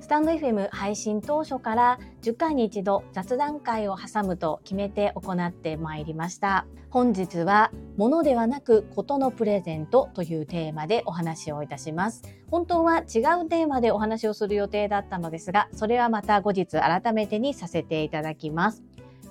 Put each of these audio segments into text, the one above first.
スタンド FM 配信当初から10回に一度雑談会を挟むと決めて行ってまいりました。本日は物ではなくことのプレゼントというテーマでお話をいたします。本当は違うテーマでお話をする予定だったのですが、それはまた後日改めてにさせていただきます。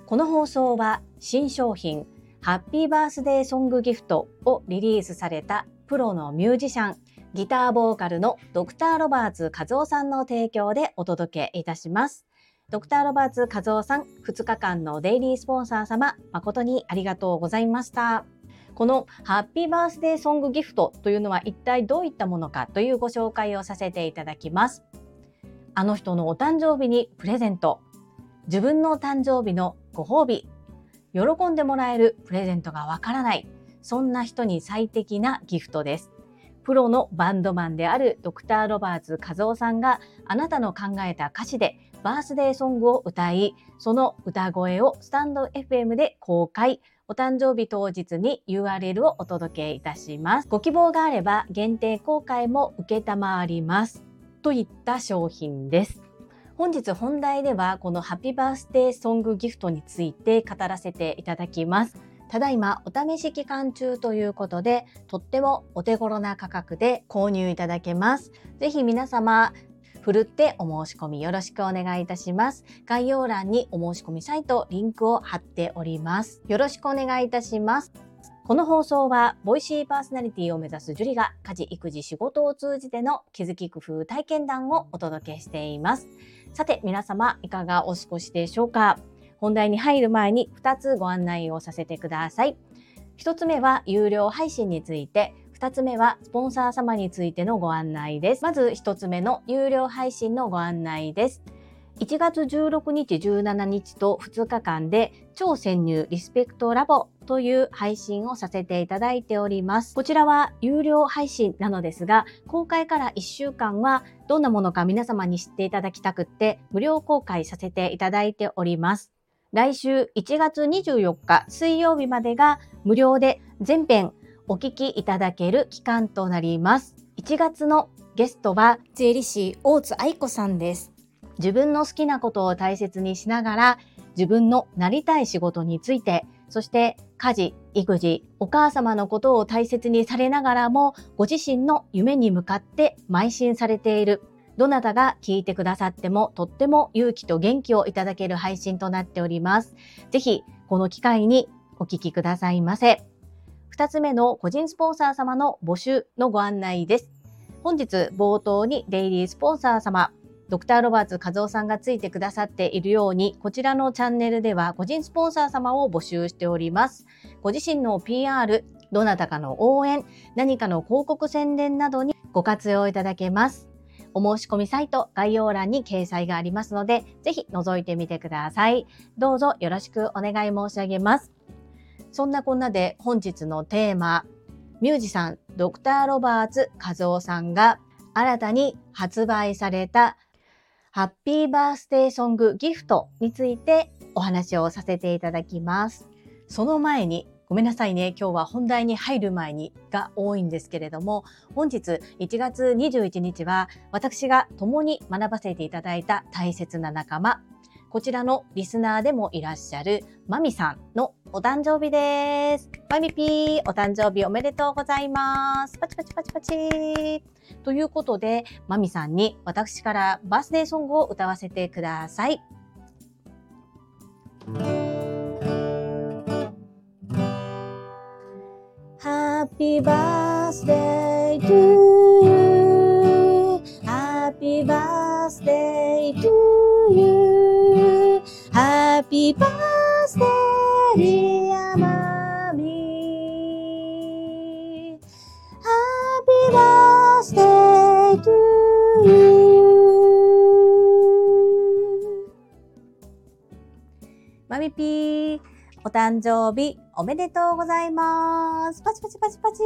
この放送は新商品ハッピーバースデーソングギフトをリリースされたプロのミュージシャンギターボーカルのドクター・ロバーツ和夫さんの提供でお届けいたします。ドクター・ロバーツ和夫さん、2日間のデイリースポンサー様、誠にありがとうございました。このハッピーバースデーソングギフトというのは一体どういったものかというご紹介をさせていただきます。あの人のお誕生日にプレゼント。自分の誕生日のご褒美。喜んでもらえるプレゼントがわからない。そんな人に最適なギフトです。プロのバンドマンであるドクター・ロバーツ和夫さんがあなたの考えた歌詞でバースデーソングを歌い、その歌声をスタンド FM で公開、お誕生日当日に URL をお届けいたします。ご希望があれば限定公開も受けたまわります。といった商品です。本日本題ではこのハッピーバースデーソングギフトについて語らせていただきます。ただいまお試し期間中ということで、とってもお手頃な価格で購入いただけます。ぜひ皆様、ふるってお申し込みよろしくお願いいたします。概要欄にお申し込みサイト、リンクを貼っております。よろしくお願いいたします。この放送は、ボイシーパーソナリティを目指すジュリが家事、育児、仕事を通じての気づき工夫体験談をお届けしています。さて、皆様、いかがお過ごしでしょうか？本題に入る前に2つご案内をさせてください。1つ目は有料配信について、2つ目はスポンサー様についてのご案内です。まず1つ目の有料配信のご案内です。1月16日17日と2日間で超潜入リスペクトラボという配信をさせていただいております。こちらは有料配信なのですが、公開から1週間はどんなものか皆様に知っていただきたくって無料公開させていただいております。来週1月24日水曜日までが無料で全編お聞きいただける期間となります。1月のゲストは税理士大津愛子さんです。自分の好きなことを大切にしながら自分のなりたい仕事について、そして家事、育児、お母様のことを大切にされながらもご自身の夢に向かって邁進されているどなたが聞いてくださってもとっても勇気と元気をいただける配信となっております。ぜひ、この機会にお聞きくださいませ。二つ目の個人スポンサー様の募集のご案内です。本日冒頭にデイリースポンサー様、ドクターロバーツ和夫さんがついてくださっているように、こちらのチャンネルでは個人スポンサー様を募集しております。ご自身の PR、どなたかの応援、何かの広告宣伝などにご活用いただけます。お申し込みサイト概要欄に掲載がありますので、ぜひ覗いてみてください。どうぞよろしくお願い申し上げます。そんなこんなで本日のテーマ、ミュージシャン、ドクター・ロバーツ和夫さんが新たに発売されたハッピーバースデーソングギフトについてお話をさせていただきます。その前にごめんなさいね。今日は本題に入る前にが多いんですけれども、本日1月21日は私が共に学ばせていただいた大切な仲間、こちらのリスナーでもいらっしゃるマミさんのお誕生日です。マミピー、お誕生日おめでとうございます。パチパチパチパチ。ということで、マミさんに私からバースデーソングを歌わせてください。Happy birthday to you. Happy birthday to you. Happy birthday, dear mommy. Happy birthday to you. マミピー、お誕生日おめでとうございます。パチパチパチパチ。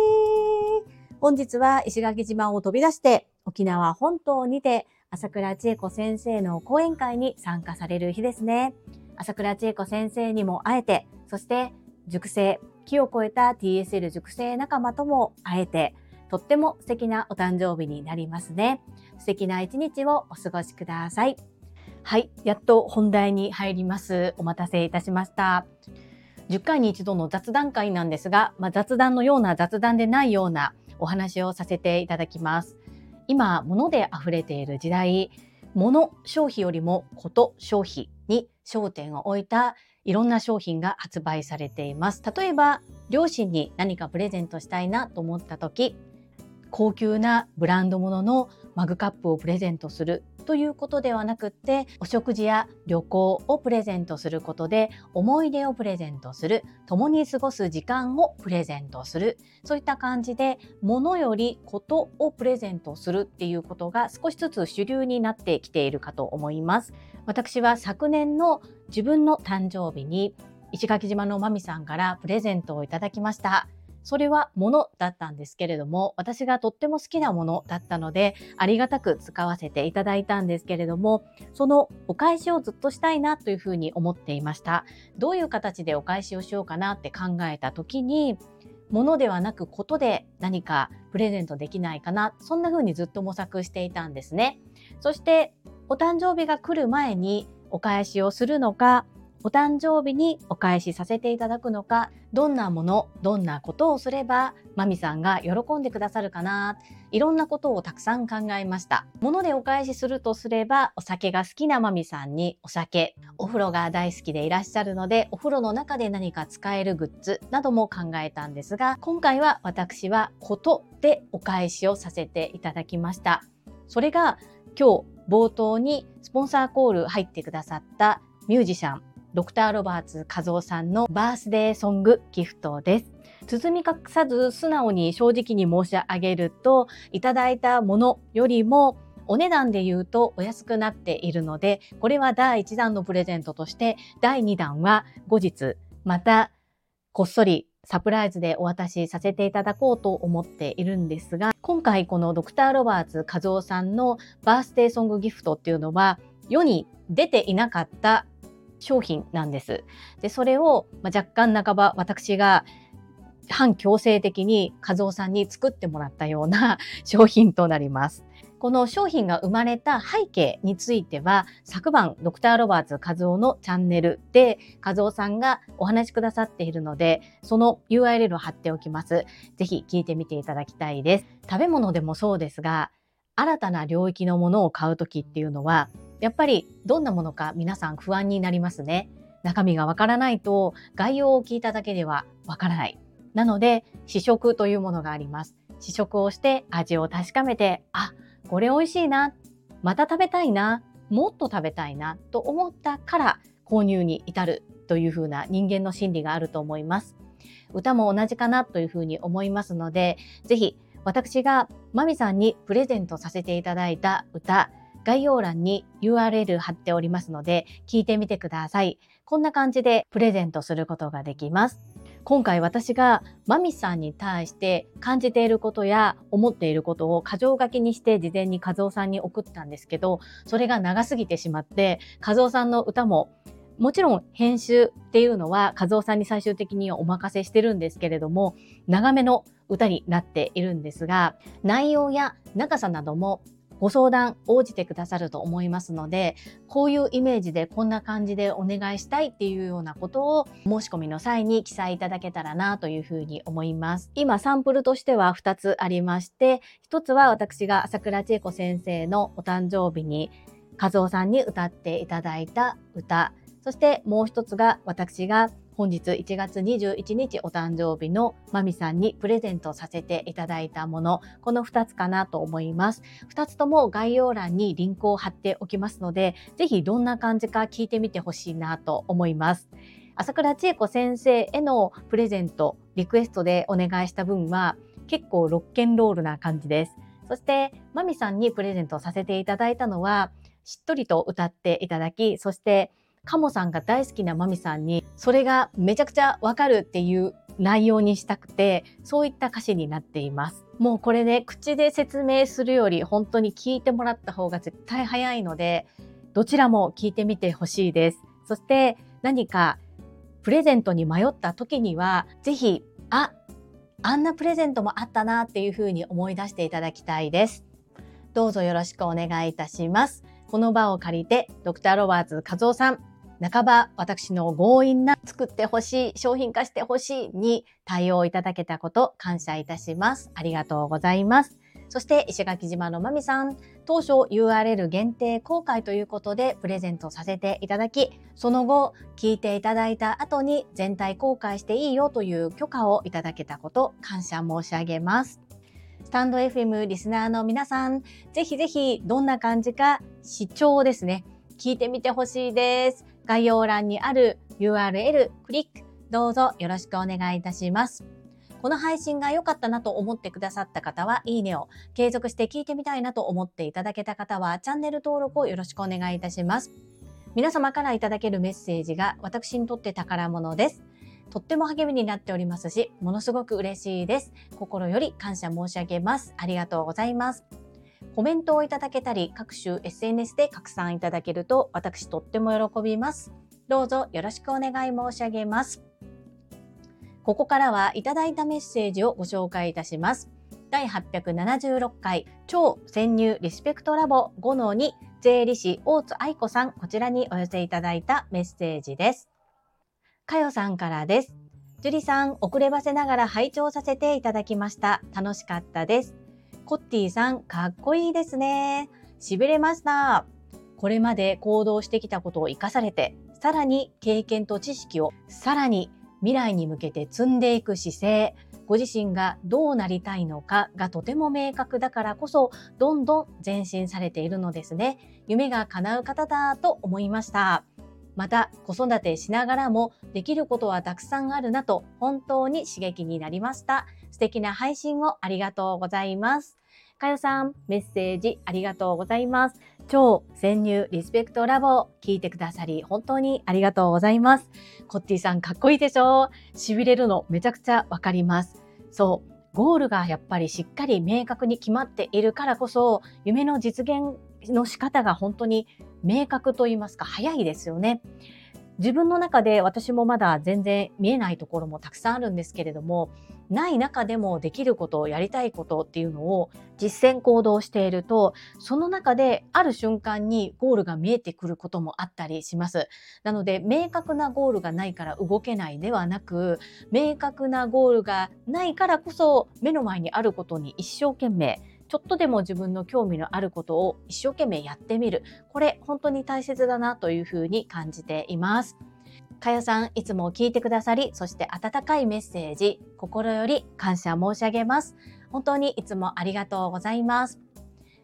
本日は石垣島を飛び出して沖縄本島にて朝倉千恵子先生の講演会に参加される日ですね。朝倉千恵子先生にも会えて、そして塾生、木を超えた TSL 塾生仲間とも会えて、とっても素敵なお誕生日になりますね。素敵な一日をお過ごしください。はい、やっと本題に入ります。お待たせいたしました。10回に一度の雑談会なんですが、まあ、雑談のような雑談でないようなお話をさせていただきます。今、物で溢れている時代、物消費よりもこと消費に焦点を置いたいろんな商品が発売されています。例えば、両親に何かプレゼントしたいなと思った時、高級なブランド物のマグカップをプレゼントするということではなくってお食事や旅行をプレゼントすることで思い出をプレゼントする共に過ごす時間をプレゼントするそういった感じで物よりことをプレゼントするっていうことが少しずつ主流になってきているかと思います。私は昨年の自分の誕生日に石垣島のまみさんからプレゼントをいただきました。それはものだったんですけれども、私がとっても好きなものだったので、ありがたく使わせていただいたんですけれども、そのお返しをずっとしたいなというふうに思っていました。どういう形でお返しをしようかなって考えた時に、ものではなくことで何かプレゼントできないかな、そんな風にずっと模索していたんですね。そして、お誕生日が来る前にお返しをするのか、お誕生日にお返しさせていただくのか、どんなもの、どんなことをすれば、マミさんが喜んでくださるかな、いろんなことをたくさん考えました。ものでお返しするとすれば、お酒が好きなマミさんにお酒、お風呂が大好きでいらっしゃるので、お風呂の中で何か使えるグッズなども考えたんですが、今回は私はことでお返しをさせていただきました。それが今日冒頭にスポンサーコール入ってくださったミュージシャンドクター・ロバーツ和夫さんのバースデーソングギフトです。包み隠さず素直に正直に申し上げると、いただいたものよりもお値段で言うとお安くなっているので、これは第1弾のプレゼントとして、第2弾は後日、またこっそりサプライズでお渡しさせていただこうと思っているんですが、今回このドクター・ロバーツ和夫さんのバースデーソングギフトっていうのは、世に出ていなかった商品なんです。で、それを、まあ若干半ば私が反強制的に和夫さんに作ってもらったような 商品となります。この商品が生まれた背景については、昨晩、ドクターロバーツ和夫のチャンネルで、和夫さんがお話しくださっているので、その URL を貼っておきます。ぜひ聞いてみていただきたいです。食べ物でもそうですが、新たな領域のものを買うときっていうのは、やっぱりどんなものか皆さん不安になりますね。中身がわからないと概要を聞いただけではわからない。なので試食というものがあります。試食をして味を確かめて、あ、これ美味しいな、また食べたいな、もっと食べたいなと思ったから購入に至るというふうな人間の心理があると思います。歌も同じかなというふうに思いますので、ぜひ私がマミさんにプレゼントさせていただいた歌、概要欄に URL 貼っておりますので、聞いてみてください。こんな感じでプレゼントすることができます。今回私がマミさんに対して感じていることや思っていることを箇条書きにして事前に和夫さんに送ったんですけど、それが長すぎてしまって、和夫さんの歌ももちろん編集っていうのは和夫さんに最終的にお任せしてるんですけれども、長めの歌になっているんですが、内容や長さなどもご相談応じてくださると思いますので、こういうイメージでこんな感じでお願いしたいっていうようなことを申し込みの際に記載いただけたらなというふうに思います。今サンプルとしては2つありまして、1つは私が朝倉千恵子先生のお誕生日に和夫さんに歌っていただいた歌、そしてもう1つが私が本日1月21日お誕生日のマミさんにプレゼントさせていただいたもの、この2つかなと思います。2つとも概要欄にリンクを貼っておきますので、ぜひどんな感じか聞いてみてほしいなと思います。朝倉千恵子先生へのプレゼント、リクエストでお願いした分は結構ロッケンロールな感じです。そして、マミさんにプレゼントさせていただいたのは、しっとりと歌っていただき、そしてカモさんが大好きなマミさんにそれがめちゃくちゃわかるっていう内容にしたくてそういった歌詞になっていますもうこれね口で説明するより本当に聞いてもらった方が絶対早いのでどちらも聞いてみてほしいですそして何かプレゼントに迷った時にはぜひああんなプレゼントもあったなっていうふうに思い出していただきたいです。どうぞよろしくお願いいたします。この場を借りて、ドクターロバーツ和夫さん、半ば私の強引な作ってほしい、商品化してほしいに対応いただけたこと感謝いたします。ありがとうございます。そして石垣島のまみさん、当初 URL 限定公開ということでプレゼントさせていただき、その後聞いていただいた後に全体公開していいよという許可をいただけたこと感謝申し上げます。スタンド FM リスナーの皆さん、ぜひぜひどんな感じか視聴ですね。聞いてみてほしいです。概要欄にある URL クリック、どうぞよろしくお願いいたします。この配信が良かったなと思ってくださった方は、いいねを、継続して聞いてみたいなと思っていただけた方は、チャンネル登録をよろしくお願いいたします。皆様からいただけるメッセージが私にとって宝物です。とっても励みになっておりますし、ものすごく嬉しいです。心より感謝申し上げます。ありがとうございます。コメントをいただけたり、各種 SNS で拡散いただけると、私とっても喜びます。どうぞよろしくお願い申し上げます。ここからはいただいたメッセージをご紹介いたします。第876回超潜入リスペクトラボ5-2税理士大津愛子さん、こちらにお寄せいただいたメッセージです。かよさんからです。樹里さん、遅ればせながら拝聴させていただきました。楽しかったです。コッティさん、かっこいいですね。しびれました。これまで行動してきたことを活かされて、さらに経験と知識をさらに未来に向けて積んでいく姿勢、ご自身がどうなりたいのかがとても明確だからこそ、どんどん前進されているのですね。夢が叶う方だと思いました。また子育てしながらもできることはたくさんあるなと本当に刺激になりました。素敵な配信をありがとうございます。かよさん、メッセージありがとうございます。超潜入リスペクトラボ聞いてくださり本当にありがとうございます。コッティさんかっこいいでしょ？痺れるのめちゃくちゃわかります。そう、ゴールがやっぱりしっかり明確に決まっているからこそ夢の実現の仕方が本当に明確と言いますか早いですよね。自分の中で私もまだ全然見えないところもたくさんあるんですけれどもない中でもできることをやりたいことっていうのを実践行動しているとその中である瞬間にゴールが見えてくることもあったりしますなので明確なゴールがないから動けないではなく明確なゴールがないからこそ目の前にあることに一生懸命ちょっとでも自分の興味のあることを一生懸命やってみるこれ本当に大切だなというふうに感じていますかよさん、いつも聞いてくださり、そして温かいメッセージ、心より感謝申し上げます。本当にいつもありがとうございます。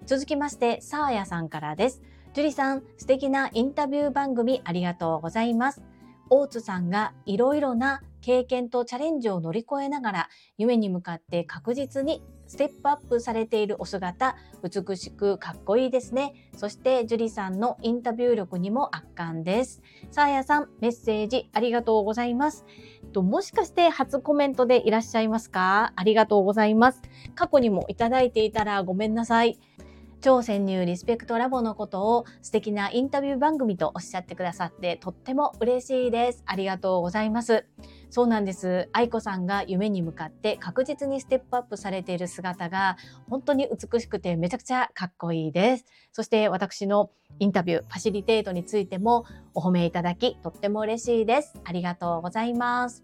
続きまして、さあやさんからです。樹里さん、素敵なインタビュー番組ありがとうございます。大津さんがいろいろな経験とチャレンジを乗り越えながら夢に向かって確実にステップアップされているお姿美しくかっこいいですね。そして樹里さんのインタビュー力にも圧巻です。さあやさんメッセージありがとうございます。ともしかして初コメントでいらっしゃいますか？ありがとうございます。過去にもいただいていたらごめんなさい。超潜入リスペクトラボのことを素敵なインタビュー番組とおっしゃってくださってとっても嬉しいです。ありがとうございます。そうなんです。愛子さんが夢に向かって確実にステップアップされている姿が本当に美しくてめちゃくちゃかっこいいです。そして私のインタビュー、ファシリテートについてもお褒めいただきとっても嬉しいです。ありがとうございます。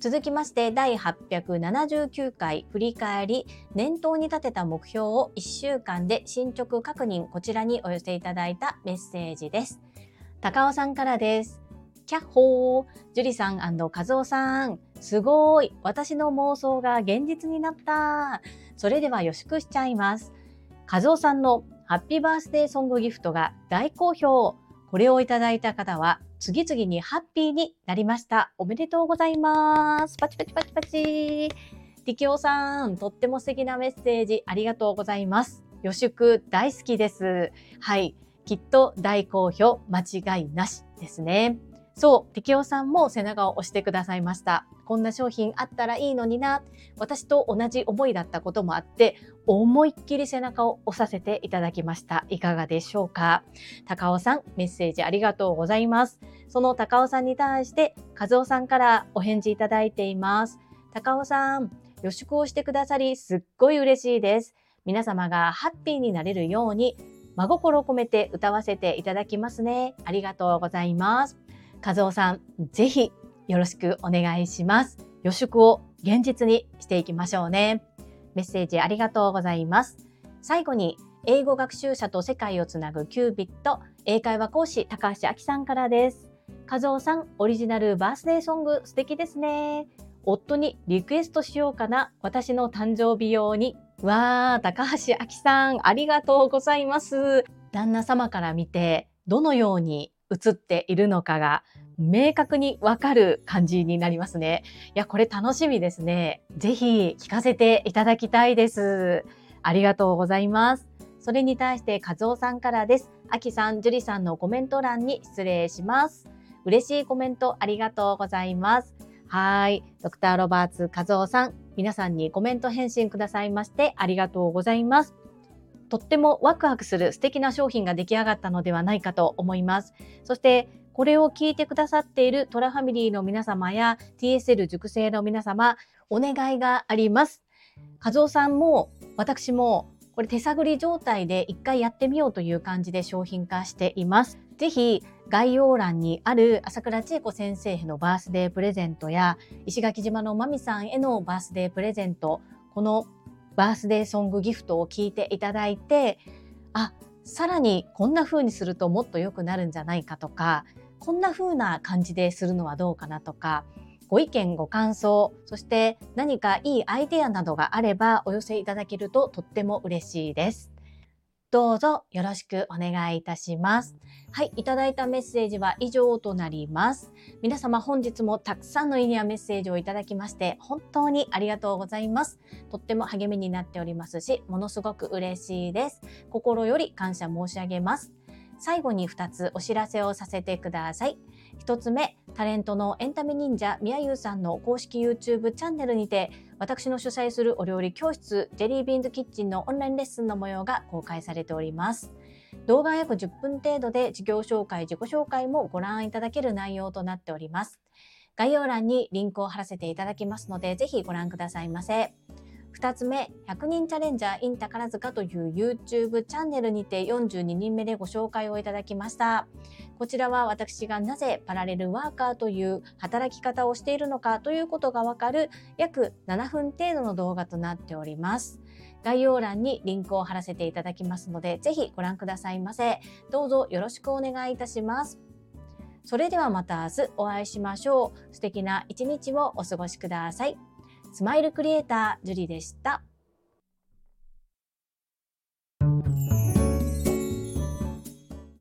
続きまして第879回振り返り念頭に立てた目標を1週間で進捗確認。こちらにお寄せいただいたメッセージです。高尾さんからです。キャッホー。樹里さん和夫さん。すごい。私の妄想が現実になった。それでは予祝しちゃいます。和夫さんのハッピーバースデーソングギフトが大好評。これをいただいた方は次々にハッピーになりました。おめでとうございます。パチパチパチパチ。テキオさん、とっても素敵なメッセージありがとうございます。予祝大好きです。はい。きっと大好評間違いなしですね。そう、テオさんも背中を押してくださいました。こんな商品あったらいいのにな。私と同じ思いだったこともあって、思いっきり背中を押させていただきました。いかがでしょうか？高尾さん、メッセージありがとうございます。その高尾さんに対して、和夫さんからお返事いただいています。高尾さん、予祝をしてくださりすっごい嬉しいです。皆様がハッピーになれるように真心を込めて歌わせていただきますね。ありがとうございます。和夫さん、ぜひよろしくお願いします。予祝を現実にしていきましょうね。メッセージありがとうございます。最後に、英語学習者と世界をつなぐキュービット英会話講師高橋明さんからです。和夫さん、オリジナルバースデーソング素敵ですね。夫にリクエストしようかな。私の誕生日用に。わー、高橋明さん、ありがとうございます。旦那様から見て、どのように映っているのかが明確にわかる感じになりますね。いや、これ楽しみですね。ぜひ聞かせていただきたいです。ありがとうございます。それに対して和夫さんからです。あきさん、樹里さんのコメント欄に失礼します。嬉しいコメントありがとうございます。はい。ドクターロバーツ和夫さん、皆さんにコメント返信くださいましてありがとうございます。とってもワクワクする素敵な商品が出来上がったのではないかと思います。そして、これを聞いてくださっているトラファミリーの皆様や TSL 熟成の皆様、お願いがあります。和夫さんも私もこれ手探り状態で一回やってみようという感じで商品化しています。ぜひ概要欄にある朝倉千恵子先生へのバースデープレゼントや石垣島のまみさんへのバースデープレゼントこのバースデーソングギフトを聞いていただいてあさらにこんな風にするともっと良くなるんじゃないかとかこんな風な感じでするのはどうかなとかご意見ご感想そして何かいいアイデアなどがあればお寄せいただけるととっても嬉しいです。どうぞよろしくお願いいたします。はい、いただいたメッセージは以上となります。皆様本日もたくさんの意味やメッセージをいただきまして本当にありがとうございます。とっても励みになっておりますし、ものすごく嬉しいです。心より感謝申し上げます。最後に2つお知らせをさせてください。1つ目、タレントのエンタメ忍者みやゆうさんの公式 YouTube チャンネルにて、私の主催するお料理教室、ジェリービーンズキッチンのオンラインレッスンの模様が公開されております。動画約10分程度で事業紹介、自己紹介もご覧いただける内容となっております。概要欄にリンクを貼らせていただきますので、ぜひご覧くださいませ。2つ目、100人チャレンジャー in 宝塚という YouTube チャンネルにて42人目でご紹介をいただきました。こちらは私がなぜパラレルワーカーという働き方をしているのかということがわかる約7分程度の動画となっております。概要欄にリンクを貼らせていただきますので、ぜひご覧くださいませ。どうぞよろしくお願いいたします。それではまた明日お会いしましょう。素敵な一日をお過ごしください。スマイルクリエイター、ジュリでした。